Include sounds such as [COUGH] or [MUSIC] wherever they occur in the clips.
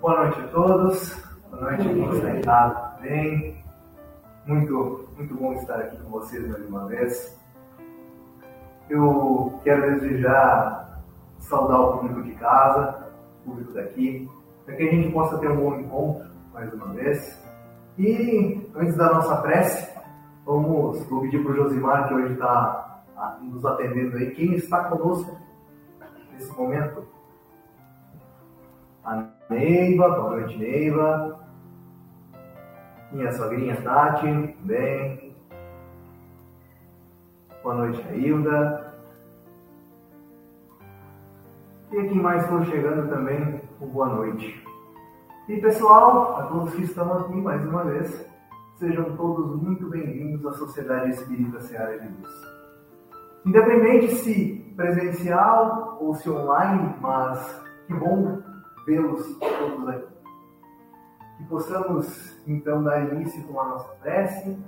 Boa noite a todos, boa noite a quem está em casa também. Muito, muito bom estar aqui com vocês mais uma vez. Eu quero desejar saudar o público de casa, o público daqui, para que a gente possa ter um bom encontro mais uma vez. E antes da nossa prece, vamos, vou pedir para o Josimar, que hoje está nos atendendo aí, quem está conosco nesse momento a Neiva, boa noite Neiva. Minha sogrinha Tati, bem. Boa noite a Hilda. E a quem mais for chegando também, boa noite. E pessoal, a todos que estão aqui mais uma vez, sejam todos muito bem-vindos à Sociedade Espírita Seara de Luz. Independente se presencial ou se online, mas que bom vê-los todos aqui. Que possamos então dar início com a nossa prece.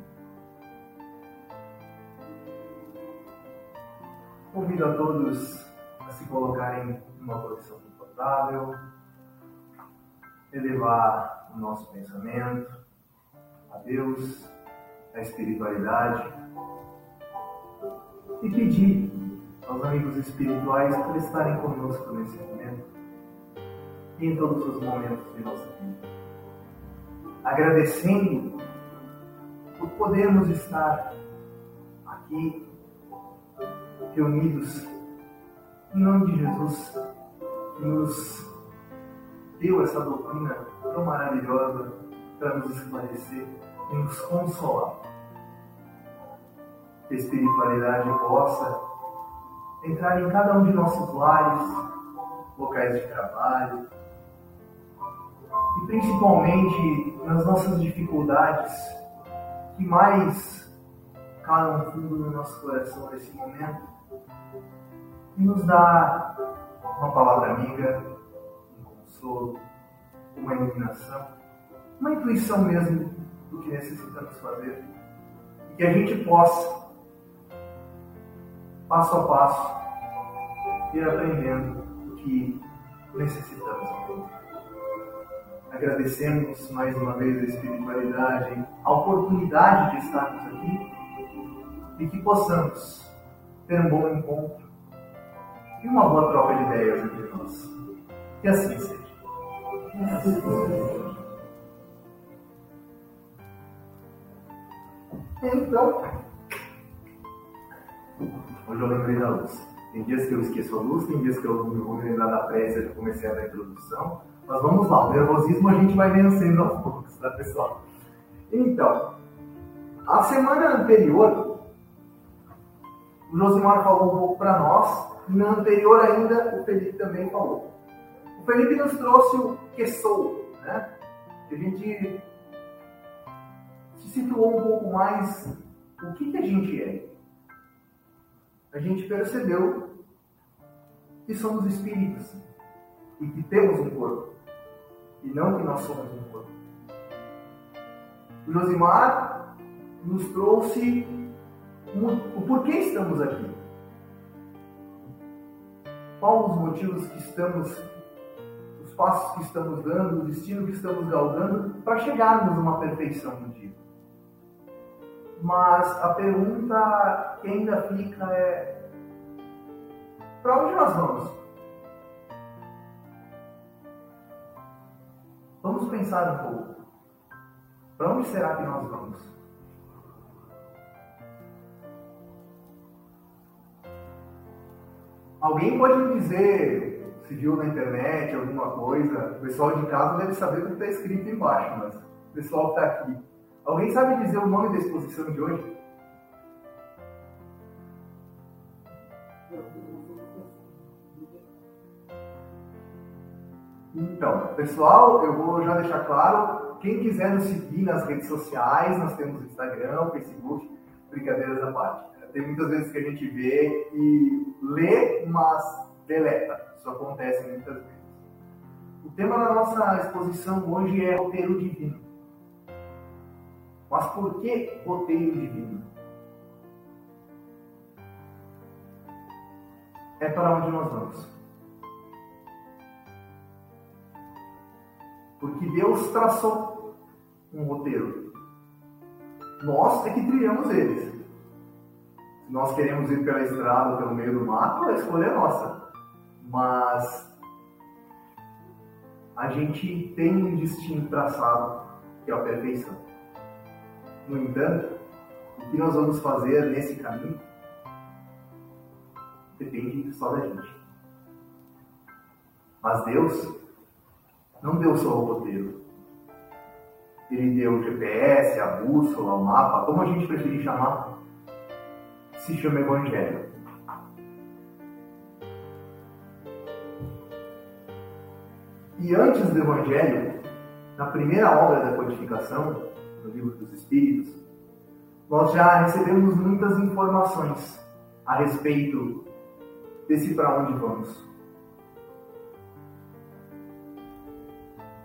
Convido a todos a se colocarem numa posição confortável, elevar o nosso pensamento a Deus, a espiritualidade e pedir aos amigos espirituais para estarem conosco nesse momento em todos os momentos de nossa vida. Agradecendo por podermos estar aqui reunidos em nome de Jesus, que nos deu essa doutrina tão maravilhosa para nos esclarecer e nos consolar. Que a espiritualidade possa entrar em cada um de nossos lares, locais de trabalho, principalmente nas nossas dificuldades que mais calam fundo no nosso coração nesse momento e nos dá uma palavra amiga, um consolo, uma iluminação, uma intuição mesmo do que necessitamos fazer e que a gente possa, passo a passo, ir aprendendo o que necessitamos aprender. Agradecemos mais uma vez a espiritualidade, a oportunidade de estarmos aqui e que possamos ter um bom encontro e uma boa troca de ideias entre nós. Que assim seja. Então, hoje eu lembrei da luz. Tem dias que eu esqueço a luz, tem dias que eu vou me lembrar da prece, eu comecei a dar a introdução. Mas vamos lá, o nervosismo a gente vai vencendo aos poucos, tá pessoal? Então, a semana anterior, o Josimar falou um pouco para nós, e na anterior ainda o Felipe também falou. O Felipe nos trouxe o que sou, né? A gente se situou um pouco mais o que, que a gente é. A gente percebeu que somos espíritos e que temos um corpo e não que nós somos um corpo. O Josimar nos trouxe o porquê estamos aqui. Quais os motivos que estamos, os passos que estamos dando, o destino que estamos galgando para chegarmos numa perfeição no dia. Mas a pergunta que ainda fica é Para onde nós vamos? Vamos pensar um pouco. Para onde será que nós vamos? Alguém pode me dizer, se viu na internet alguma coisa, o pessoal de casa deve saber o que está escrito embaixo, mas o pessoal que está aqui. Alguém sabe dizer o nome da exposição de hoje? Então, pessoal, eu vou já deixar claro, quem quiser nos seguir nas redes sociais, nós temos Instagram, Facebook, brincadeiras à parte. Tem muitas vezes que a gente vê e lê, mas deleta. Isso acontece muitas vezes. O tema da nossa exposição hoje é roteiro divino. Mas por que roteiro divino? É para onde nós vamos. Porque Deus traçou um roteiro. Nós é que trilhamos eles. Se nós queremos ir pela estrada, pelo meio do mato, a escolha é nossa. Mas a gente tem um destino traçado, que é a perfeição. No entanto, o que nós vamos fazer nesse caminho depende só da gente. Mas Deus não deu só o roteiro. Ele deu o GPS, a bússola, o mapa, como a gente preferir chamar, se chama Evangelho. E antes do Evangelho, na primeira obra da codificação, no Livro dos Espíritos, nós já recebemos muitas informações a respeito desse para onde vamos.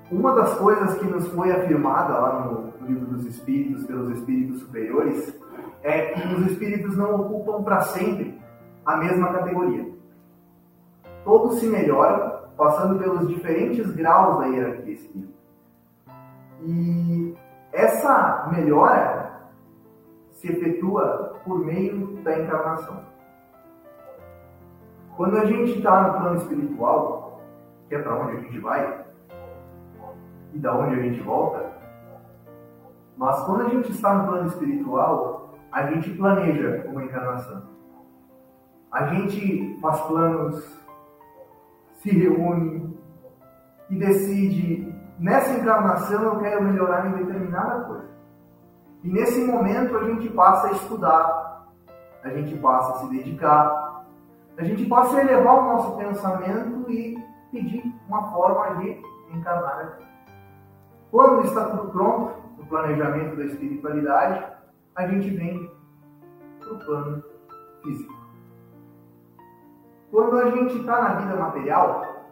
Uma das coisas que nos foi afirmada lá no, Livro dos Espíritos, pelos Espíritos Superiores, é que os Espíritos não ocupam para sempre a mesma categoria. Todos se melhoram, passando pelos diferentes graus da hierarquia espírita. E essa melhora se efetua por meio da encarnação. Quando a gente está no plano espiritual, que é para onde a gente vai, e da onde a gente volta. Mas quando a gente está no plano espiritual, a gente planeja uma encarnação. A gente faz planos, se reúne e decide, nessa encarnação eu quero melhorar em determinada coisa. E nesse momento a gente passa a estudar, a gente passa a se dedicar, a gente passa a elevar o nosso pensamento e pedir uma forma de encarnar. Quando está tudo pronto, no planejamento da espiritualidade, a gente vem para o plano físico. Quando a gente está na vida material,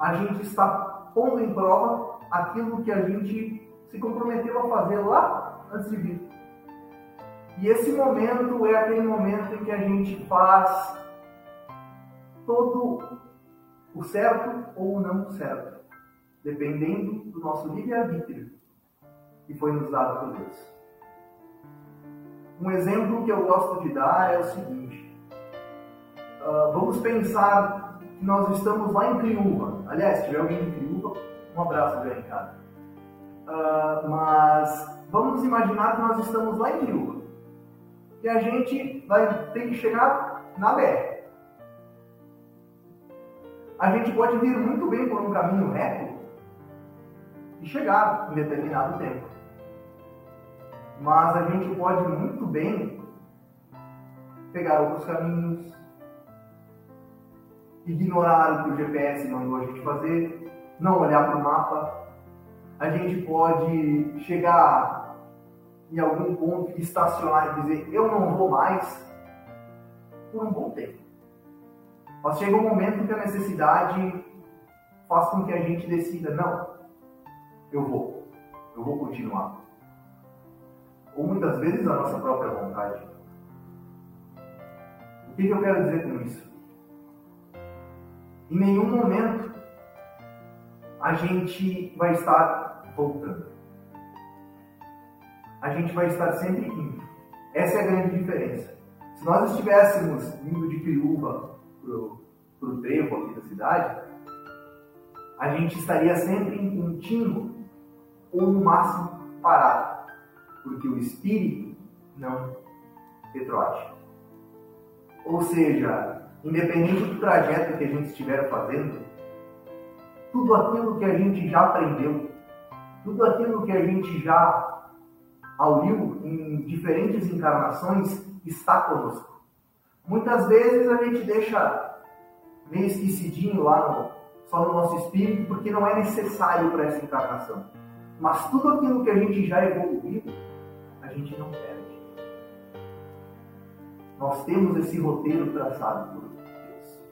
a gente está pondo em prova aquilo que a gente se comprometeu a fazer lá antes de vir. E esse momento é aquele momento em que a gente faz todo o certo ou o não certo dependendo do nosso livre-arbítrio que foi nos dado por Deus. Um exemplo que eu gosto de dar é o seguinte: uh, vamos pensar que nós estamos lá em Criúva. Aliás, se tiver alguém em Criúva, um abraço bem, cara. Uh, mas vamos imaginar que nós estamos lá em Criúva e a gente vai ter que chegar na BR. A gente pode vir muito bem por um caminho reto e chegar em determinado tempo. Mas a gente pode muito bem pegar outros caminhos, ignorar o que o GPS mandou a gente fazer, não olhar para o mapa. A gente pode chegar em algum ponto, estacionar e dizer eu não vou mais por um bom tempo. Mas chega um momento que a necessidade faz com que a gente decida, não, eu vou, eu vou continuar. Ou muitas vezes a nossa própria vontade. O que, que eu quero dizer com isso? Em nenhum momento a gente vai estar voltando. A gente vai estar sempre indo. Essa é a grande diferença. Se nós estivéssemos indo de Piruva para o trevo aqui da cidade, a gente estaria sempre em contínuo ou no máximo parado, porque o espírito não retroage. Ou seja, independente do trajeto que a gente estiver fazendo, tudo aquilo que a gente já aprendeu, tudo aquilo que a gente já auliu em diferentes encarnações está conosco. Muitas vezes a gente deixa meio esquecidinho lá no, só no nosso espírito, porque não é necessário para essa encarnação. Mas tudo aquilo que a gente já evoluiu, a gente não perde. Nós temos esse roteiro traçado por Deus.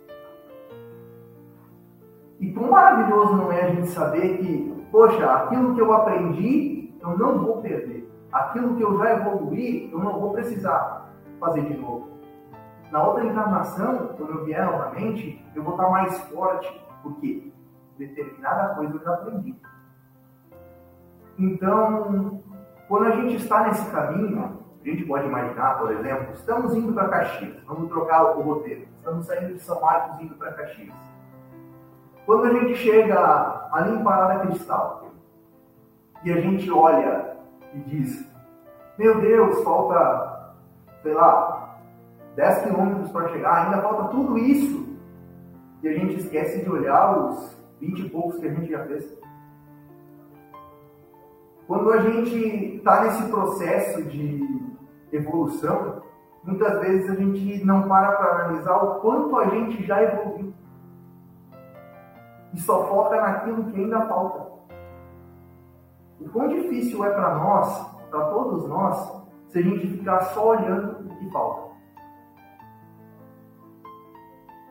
E quão maravilhoso não é a gente saber que, poxa, aquilo que eu aprendi, eu não vou perder. Aquilo que eu já evoluí, eu não vou precisar fazer de novo. Na outra encarnação, quando eu vier novamente, eu vou estar mais forte, porque determinada coisa eu já aprendi. Então, quando a gente está nesse caminho, a gente pode imaginar, por exemplo, estamos indo para Caxias, vamos trocar o roteiro, estamos saindo de São Marcos indo para Caxias. Quando a gente chega ali em Parada Cristal e a gente olha e diz: Meu Deus, falta, sei lá, 10 quilômetros para chegar, ainda falta tudo isso. E a gente esquece de olhar os 20 e poucos que a gente já fez. Quando a gente está nesse processo de evolução, muitas vezes a gente não para para analisar o quanto a gente já evoluiu. E só foca naquilo que ainda falta. O quão difícil é para nós, para todos nós, se a gente ficar só olhando o que falta.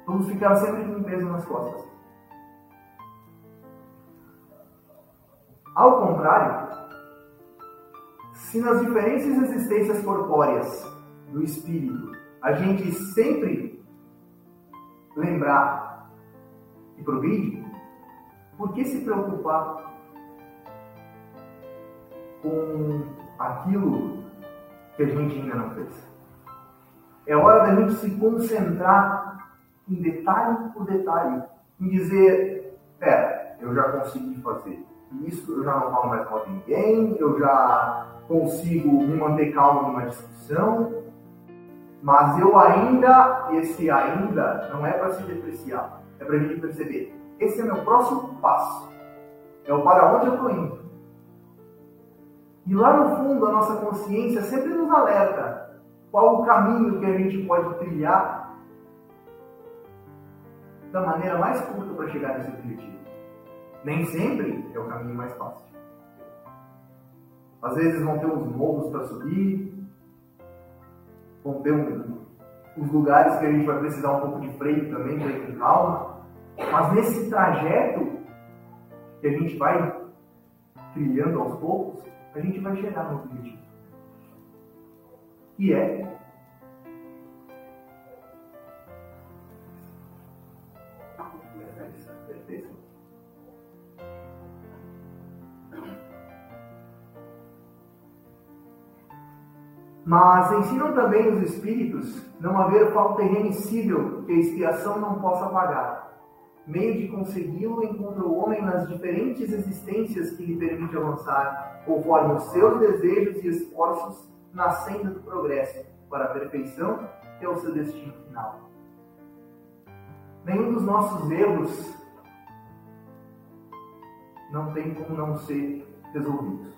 Vamos ficar sempre com peso nas costas. Ao contrário, se nas diferentes existências corpóreas do espírito a gente sempre lembrar e progride, por que se preocupar com aquilo que a gente ainda não fez? É hora da gente se concentrar em detalhe por detalhe, em dizer, pera, eu já consegui fazer isso, eu já não falo mais de ninguém, eu já consigo me manter calmo numa discussão, mas eu ainda, esse ainda não é para se depreciar, é para gente perceber, esse é meu próximo passo, é o para onde eu estou indo. E lá no fundo a nossa consciência sempre nos alerta qual o caminho que a gente pode trilhar da maneira mais curta para chegar nesse objetivo. Nem sempre é o caminho mais fácil. Às vezes vão ter uns morros para subir, vão ter um, uns lugares que a gente vai precisar um pouco de freio também para ir com calma. Mas nesse trajeto que a gente vai criando aos poucos, a gente vai chegar no objetivo. Que é Mas ensinam também os espíritos não haver falta irremissível que a expiação não possa pagar. Meio de consegui-lo encontra o homem nas diferentes existências que lhe permite avançar, conforme os seus desejos e esforços na senda do progresso, para a perfeição, que é o seu destino final. Nenhum dos nossos erros não tem como não ser resolvidos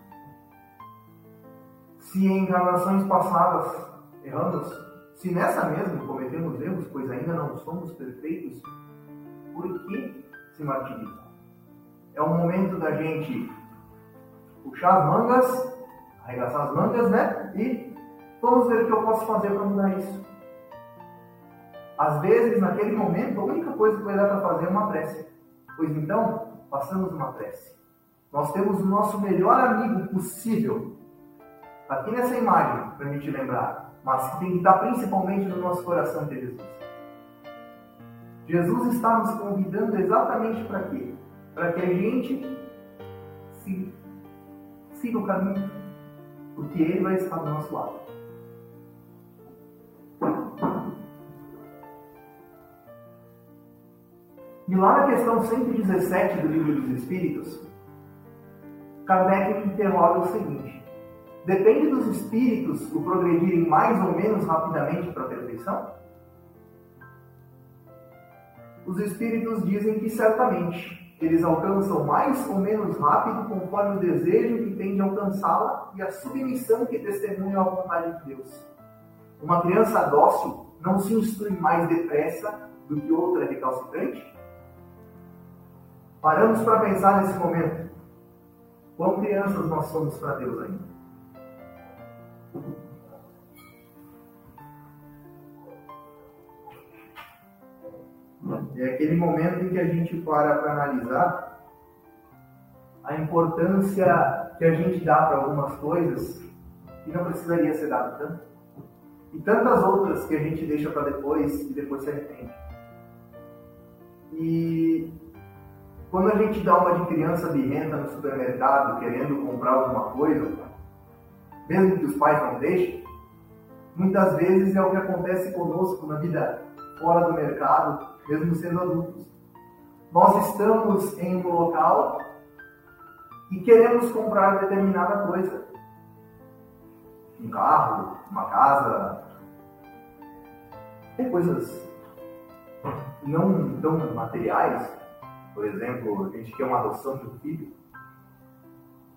se em encarnações passadas erramos, se nessa mesma cometemos erros, pois ainda não somos perfeitos, por que se martirizar? É o momento da gente puxar as mangas, arregaçar as mangas, né? E vamos ver o que eu posso fazer para mudar isso. Às vezes, naquele momento, a única coisa que vai dar para fazer é uma prece. Pois então, passamos uma prece. Nós temos o nosso melhor amigo possível aqui nessa imagem, para a gente lembrar, mas que tem que estar principalmente no nosso coração de Jesus. Jesus está nos convidando exatamente para quê? Para que a gente siga o caminho, porque Ele vai estar do nosso lado. E lá na questão 117 do Livro dos Espíritos, Kardec interroga o seguinte: depende dos espíritos o progredirem mais ou menos rapidamente para a perfeição? Os espíritos dizem que certamente eles alcançam mais ou menos rápido conforme o desejo que tem de alcançá-la e a submissão que testemunha a vontade de Deus. Uma criança dócil não se instrui mais depressa do que outra recalcitrante? Paramos para pensar nesse momento. Quão crianças nós somos para Deus ainda? É aquele momento em que a gente para para analisar a importância que a gente dá para algumas coisas que não precisaria ser dado tanto. E tantas outras que a gente deixa para depois e depois se arrepende. E quando a gente dá uma de criança birrenta no supermercado querendo comprar alguma coisa, mesmo que os pais não deixem, muitas vezes é o que acontece conosco na vida fora do mercado, mesmo sendo adultos. Nós estamos em um local e queremos comprar determinada coisa. Um carro, uma casa, tem coisas não tão materiais. Por exemplo, a gente quer uma adoção de um filho.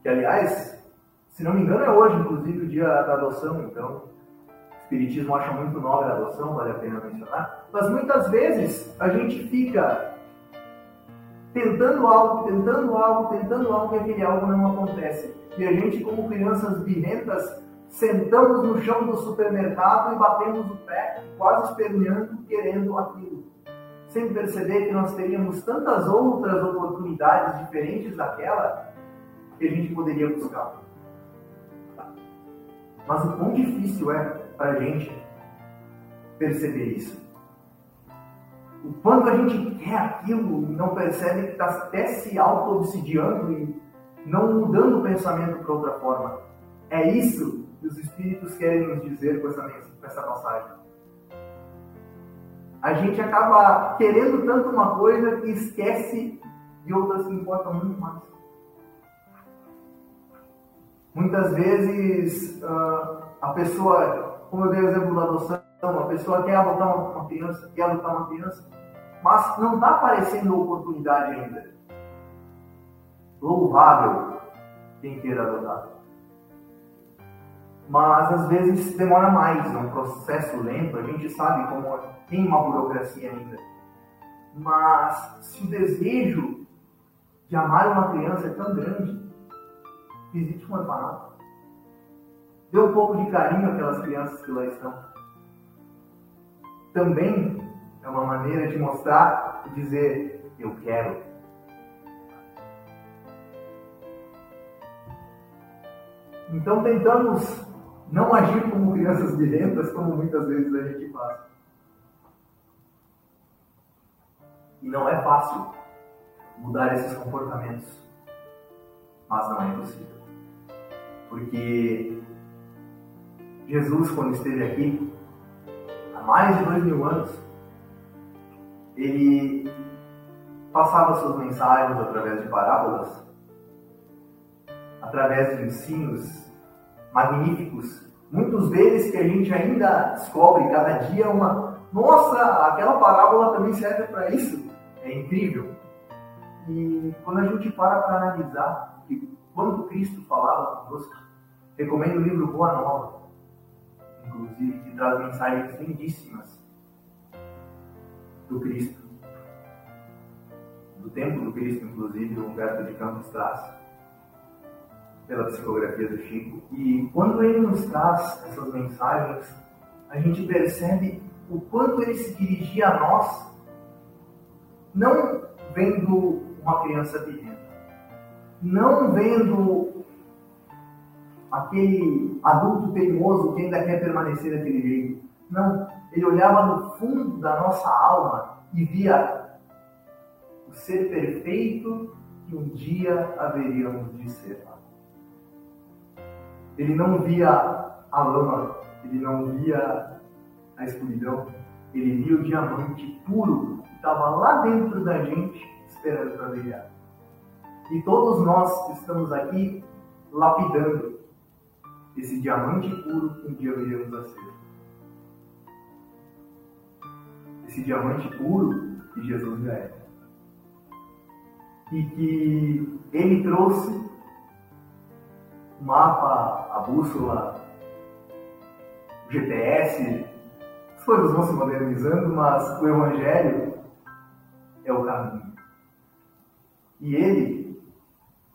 Que, aliás, se não me engano, é hoje, inclusive, o dia da adoção. Então, Espiritismo acha muito nobre a adoção, vale a pena mencionar. Mas muitas vezes a gente fica tentando algo, tentando algo, tentando algo e aquele algo não acontece. E a gente, como crianças birrentas, sentamos no chão do supermercado e batemos o pé, quase esperneando, querendo aquilo. Sem perceber que nós teríamos tantas outras oportunidades diferentes daquela que a gente poderia buscar. Mas o quão difícil é para a gente perceber isso. O quanto a gente quer aquilo e não percebe que está até se auto-obsidiando e não mudando o pensamento para outra forma. É isso que os Espíritos querem nos dizer com essa, com essa passagem. A gente acaba querendo tanto uma coisa que esquece de outras que importam muito mais. Muitas vezes uh, a pessoa como eu dei o exemplo da adoção, a pessoa quer adotar uma criança, quer adotar uma criança, mas não está aparecendo oportunidade ainda. Louvável quem queira adotar. Mas às vezes demora mais, é um processo lento, a gente sabe como tem uma burocracia ainda. Mas se o desejo de amar uma criança é tão grande, existe um orfanato. Dê um pouco de carinho àquelas crianças que lá estão. Também é uma maneira de mostrar e dizer: Eu quero. Então tentamos não agir como crianças violentas, como muitas vezes a gente faz. E não é fácil mudar esses comportamentos, mas não é impossível. Porque Jesus, quando esteve aqui, há mais de dois mil anos, ele passava suas mensagens através de parábolas, através de ensinos magníficos, muitos deles que a gente ainda descobre cada dia uma. Nossa, aquela parábola também serve para isso. É incrível. E quando a gente para para analisar quando Cristo falava conosco, recomendo o livro Boa Nova inclusive, que traz mensagens lindíssimas do Cristo. Do tempo do Cristo, inclusive, o Humberto de Campos traz, pela psicografia do Chico. E quando ele nos traz essas mensagens, a gente percebe o quanto ele se dirigia a nós, não vendo uma criança pequena, não vendo aquele adulto teimoso que ainda quer permanecer daquele jeito. Não, ele olhava no fundo da nossa alma e via o ser perfeito que um dia haveríamos de ser. Ele não via a lama, ele não via a escuridão, ele via o diamante puro estava lá dentro da gente esperando para brilhar. E todos nós que estamos aqui lapidando esse diamante puro que um dia viremos a ser. Esse diamante puro que Jesus é. E que ele trouxe o mapa, a bússola, o GPS, as coisas vão se modernizando, mas o Evangelho é o caminho. E ele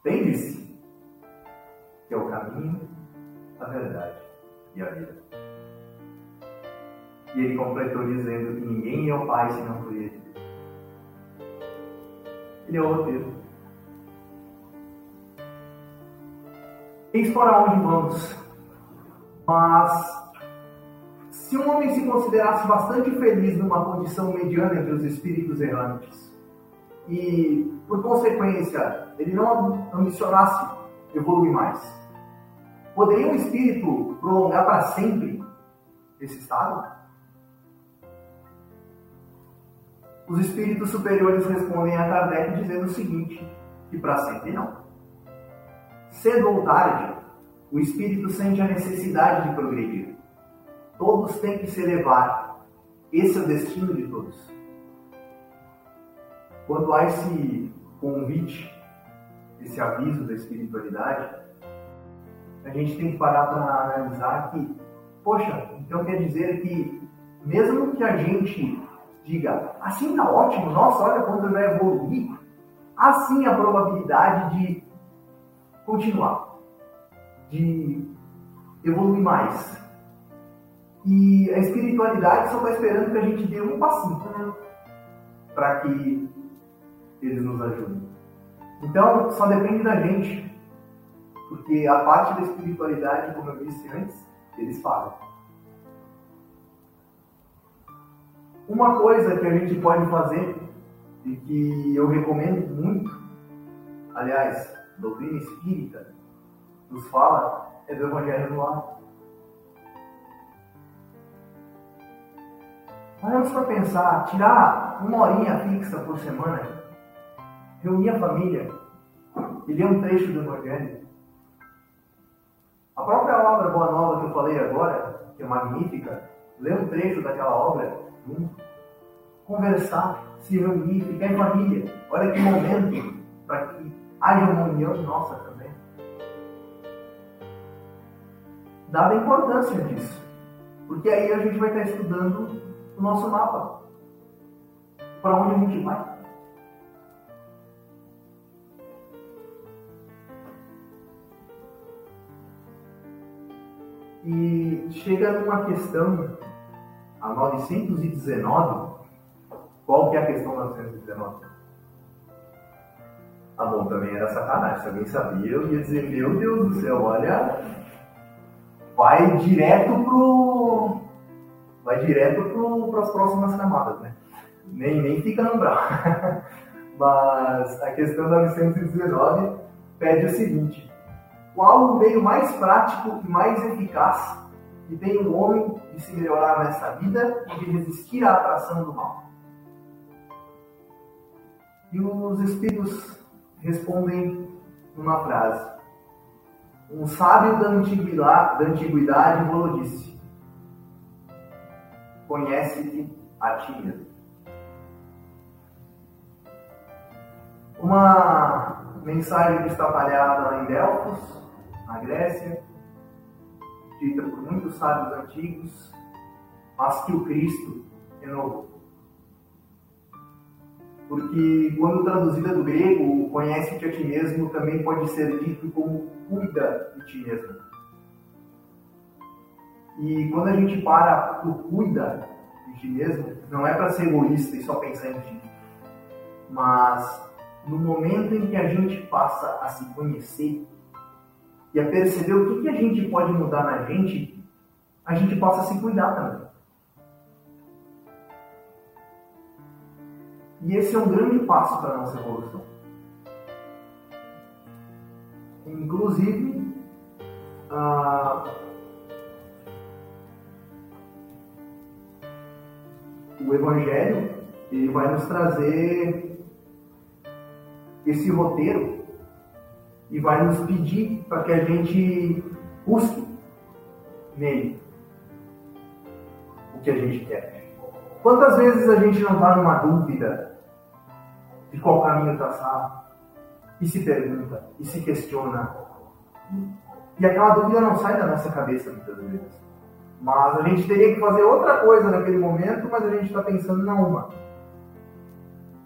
tem-se que é o caminho, a verdade e a vida. E ele completou dizendo que ninguém é o Pai se não por ele. Ele é o roteiro. Eis para onde vamos. Mas se um homem se considerasse bastante feliz numa condição mediana entre os espíritos errantes, e por consequência ele não ambicionasse evoluir mais, poderia um espírito prolongar para sempre esse estado? Os espíritos superiores respondem a Kardec dizendo o seguinte: que para sempre não. Cedo ou tarde, o espírito sente a necessidade de progredir. Todos têm que se elevar. Esse é o destino de todos. Quando há esse convite, esse aviso da espiritualidade, a gente tem que parar para analisar que, poxa, então quer dizer que mesmo que a gente diga, assim tá ótimo, nossa, olha quanto vai evoluir, assim a probabilidade de continuar, de evoluir mais. E a espiritualidade só está esperando que a gente dê um passinho né? para que eles nos ajudem. Então, só depende da gente. Porque a parte da espiritualidade, como eu disse antes, eles falam. Uma coisa que a gente pode fazer e que eu recomendo muito, aliás, doutrina espírita nos fala, é do Evangelho no Lar. Paramos para pensar, tirar uma horinha fixa por semana, reunir a família e ler um trecho do Evangelho. A própria obra Boa Nova que eu falei agora, que é magnífica, ler um trecho daquela obra conversar, se reunir, ficar em família. Olha que momento para que haja uma união nossa também. Dada a importância disso. Porque aí a gente vai estar estudando o nosso mapa. Para onde a gente vai. E chega numa questão, a 919, qual que é a questão 919? Ah bom, também era sacanagem, se alguém sabia, eu ia dizer, meu Deus do céu, olha, vai direto pro. Vai direto pro, próximas camadas, né? Nem, nem fica no brau. [LAUGHS] Mas a questão 919 pede o seguinte: qual o meio mais prático e mais eficaz que tem o um homem de se melhorar nessa vida e de resistir à atração do mal? E os espíritos respondem uma frase. Um sábio da antiguidade, da antiguidade falou disse: Conhece-te a ti. Uma mensagem que está palhada em Delfos, na Grécia, dita por muitos sábios antigos, mas que o Cristo renovou. Porque quando traduzida do grego, conhece-te a ti mesmo também pode ser dito como cuida de ti mesmo. E quando a gente para por cuida de ti mesmo, não é para ser egoísta e só pensar em ti, mas no momento em que a gente passa a se conhecer e a perceber o que, que a gente pode mudar na gente, a gente passa a se cuidar também. E esse é um grande passo para a nossa evolução. Inclusive, o Evangelho ele vai nos trazer esse roteiro e vai nos pedir para que a gente busque nele o que a gente quer. Quantas vezes a gente não está numa dúvida de qual caminho traçar e se pergunta e se questiona e aquela dúvida não sai da nossa cabeça muitas vezes. Mas a gente teria que fazer outra coisa naquele momento, mas a gente está pensando na uma.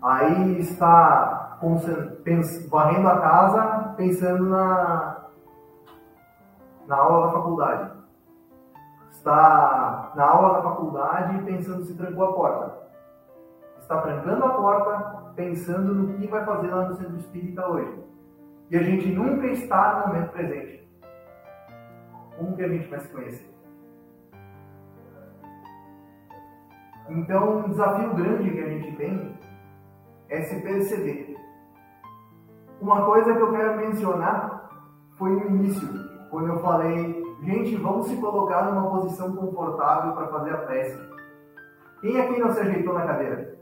Aí está varrendo a casa, pensando na, na aula da faculdade. Está na aula da faculdade pensando se trancou a porta. Está trancando a porta, pensando no que vai fazer lá no centro espírita hoje. E a gente nunca está no momento presente. Como que a gente vai se conhecer? Então, um desafio grande que a gente tem é se perceber. Uma coisa que eu quero mencionar foi no início, quando eu falei, gente, vamos se colocar numa posição confortável para fazer a prece. Quem aqui não se ajeitou na cadeira?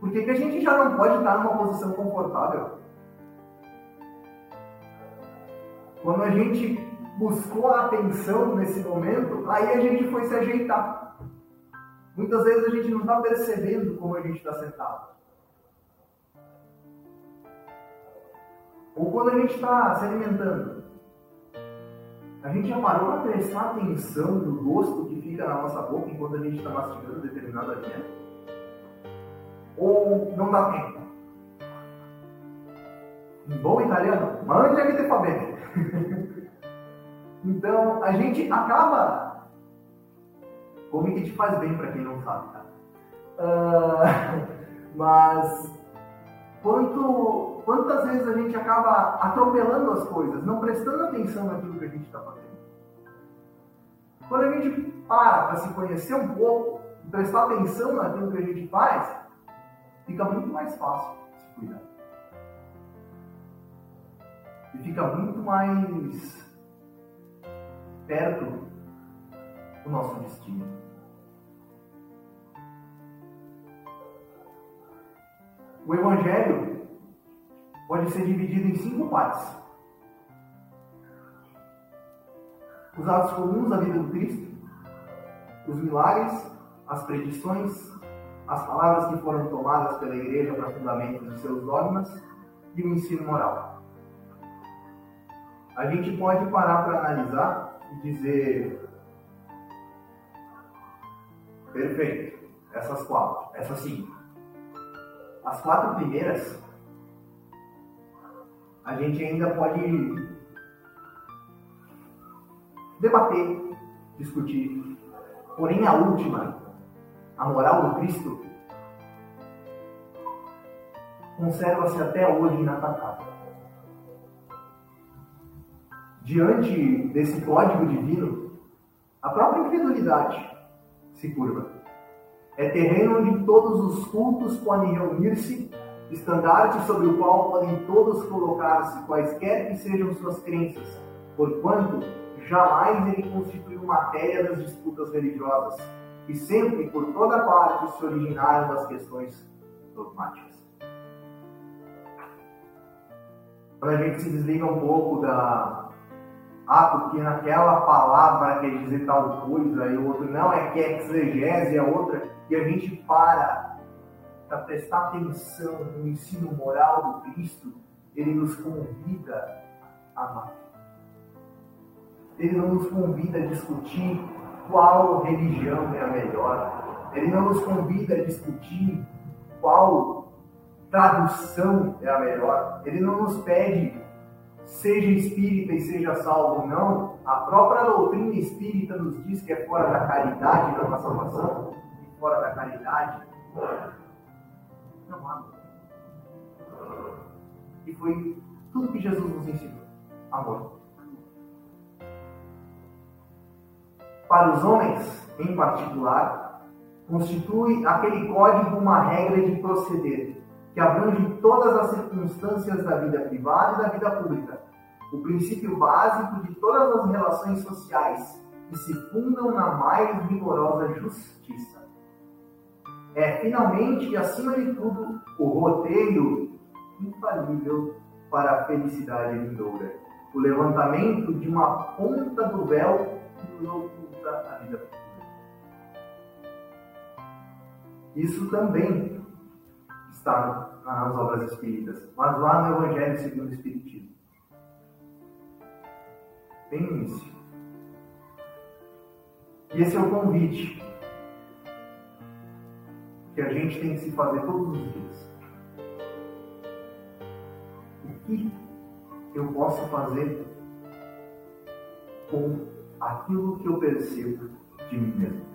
Por que, que a gente já não pode estar numa posição confortável? Quando a gente buscou a atenção nesse momento, aí a gente foi se ajeitar. Muitas vezes a gente não está percebendo como a gente está sentado. Ou quando a gente está se alimentando. A gente já parou para prestar atenção no gosto que fica na nossa boca enquanto a gente está mastigando determinado alimento? Ou não dá tempo? Em bom italiano, mande que te fa bene. então, a gente acaba como que te faz bem para quem não sabe, tá? Uh, [LAUGHS] mas quanto, quantas vezes a gente acaba atropelando as coisas, não prestando atenção naquilo que a gente está fazendo? Quando a gente para para se conhecer um pouco e prestar atenção naquilo que a gente faz, fica muito mais fácil se cuidar. E fica muito mais perto o nosso destino. O Evangelho pode ser dividido em cinco partes. Os atos comuns da vida do Cristo, os milagres, as predições, as palavras que foram tomadas pela igreja para fundamento de seus dogmas e o ensino moral. A gente pode parar para analisar e dizer: perfeito, essas quatro, essas cinco as quatro primeiras, a gente ainda pode debater, discutir. Porém, a última, a moral do Cristo, conserva-se até hoje inatacável. Diante desse código divino, a própria incredulidade se curva. É terreno onde todos os cultos podem reunir-se, estandarte sobre o qual podem todos colocar-se, quaisquer que sejam suas crenças, porquanto jamais ele constituiu matéria das disputas religiosas, e sempre por toda parte se originaram das questões dogmáticas. Quando a gente se desliga um pouco da, ah, porque naquela palavra quer dizer tal coisa, e o outro não, é que é exegese, a outra, e a gente para para prestar atenção no ensino moral do Cristo, ele nos convida a amar. Ele não nos convida a discutir qual religião é a melhor. Ele não nos convida a discutir qual tradução é a melhor. Ele não nos pede seja espírita e seja salvo não, a própria doutrina espírita nos diz que é fora da caridade não há salvação, e fora da caridade E foi tudo que Jesus nos ensinou: amor. Para os homens, em particular, constitui aquele código uma regra de proceder que abrange todas as circunstâncias da vida privada e da vida pública. O princípio básico de todas as relações sociais que se fundam na mais rigorosa justiça. É finalmente e acima de tudo o roteiro infalível para a felicidade vindoura. O levantamento de uma ponta do véu que nos oculta a vida futura. Isso também está nas obras espíritas, mas lá no Evangelho segundo o Espiritismo. No início. E esse é o convite que a gente tem que se fazer todos os dias. O que eu posso fazer com aquilo que eu percebo de mim mesmo?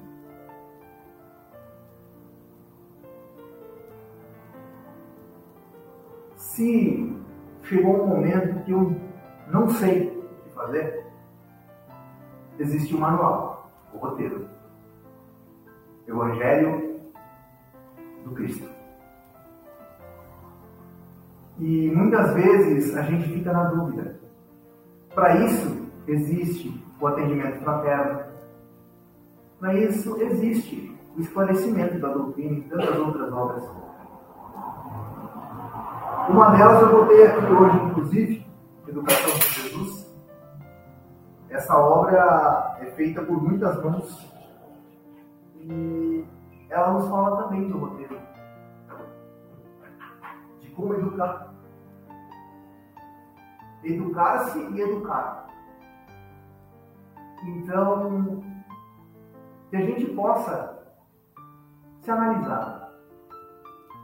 Se chegou um momento que eu não sei o que fazer, existe um manual, o roteiro. Evangelho do Cristo. E muitas vezes a gente fica na dúvida. Para isso existe o atendimento fraterno. Para isso existe o esclarecimento da doutrina e tantas outras obras. Uma delas eu botei aqui hoje, inclusive, Educação de Jesus. Essa obra é feita por muitas mãos e ela nos fala também do roteiro de como educar. Educar-se e educar. Então, que a gente possa se analisar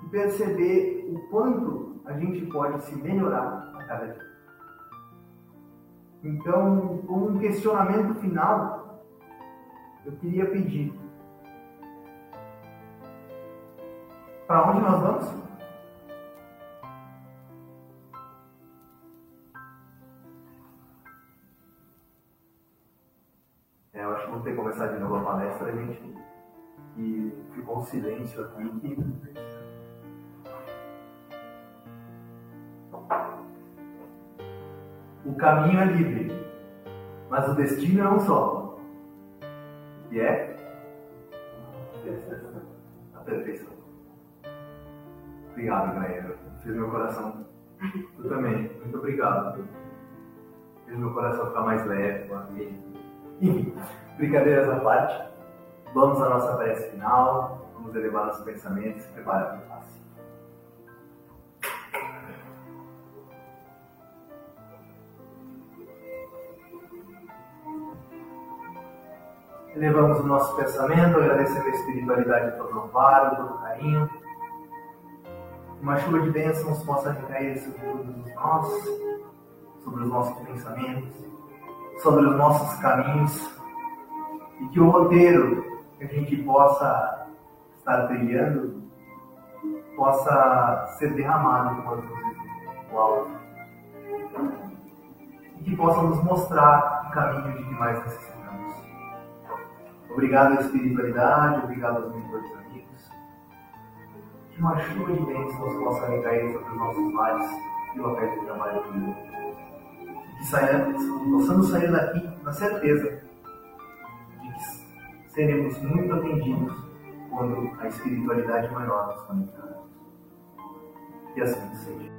e perceber o quanto a gente pode se melhorar a cada dia. Então, como um questionamento final, eu queria pedir para onde nós vamos? É, eu acho que vou ter que começar de novo a palestra, gente. E ficou um silêncio aqui que O caminho é livre, mas o destino é um só. E é a perfeição. Obrigado, Gaia. Fez meu coração. Tu também. Muito obrigado. Fez meu coração ficar mais leve. Enfim, brincadeiras à parte. Vamos à nossa prece final. Vamos elevar nossos pensamentos. Prepara para o passe. Elevamos o nosso pensamento, agradecendo a espiritualidade todo o amparo, o carinho. Uma chuva de bênçãos possa recair sobre nós, sobre os nossos pensamentos, sobre os nossos caminhos, e que o roteiro que a gente possa estar trilhando possa ser derramado enquanto o áudio. E que possa nos mostrar o caminho de que mais necessitamos. Obrigado à espiritualidade, obrigado aos mentores. Que uma chuva de bênçãos possa recair sobre os nossos lares e locais de trabalho comigo. Que sairemos, possamos sair daqui na certeza de que seremos muito atendidos quando a espiritualidade maior nos conectarmos. Que assim seja.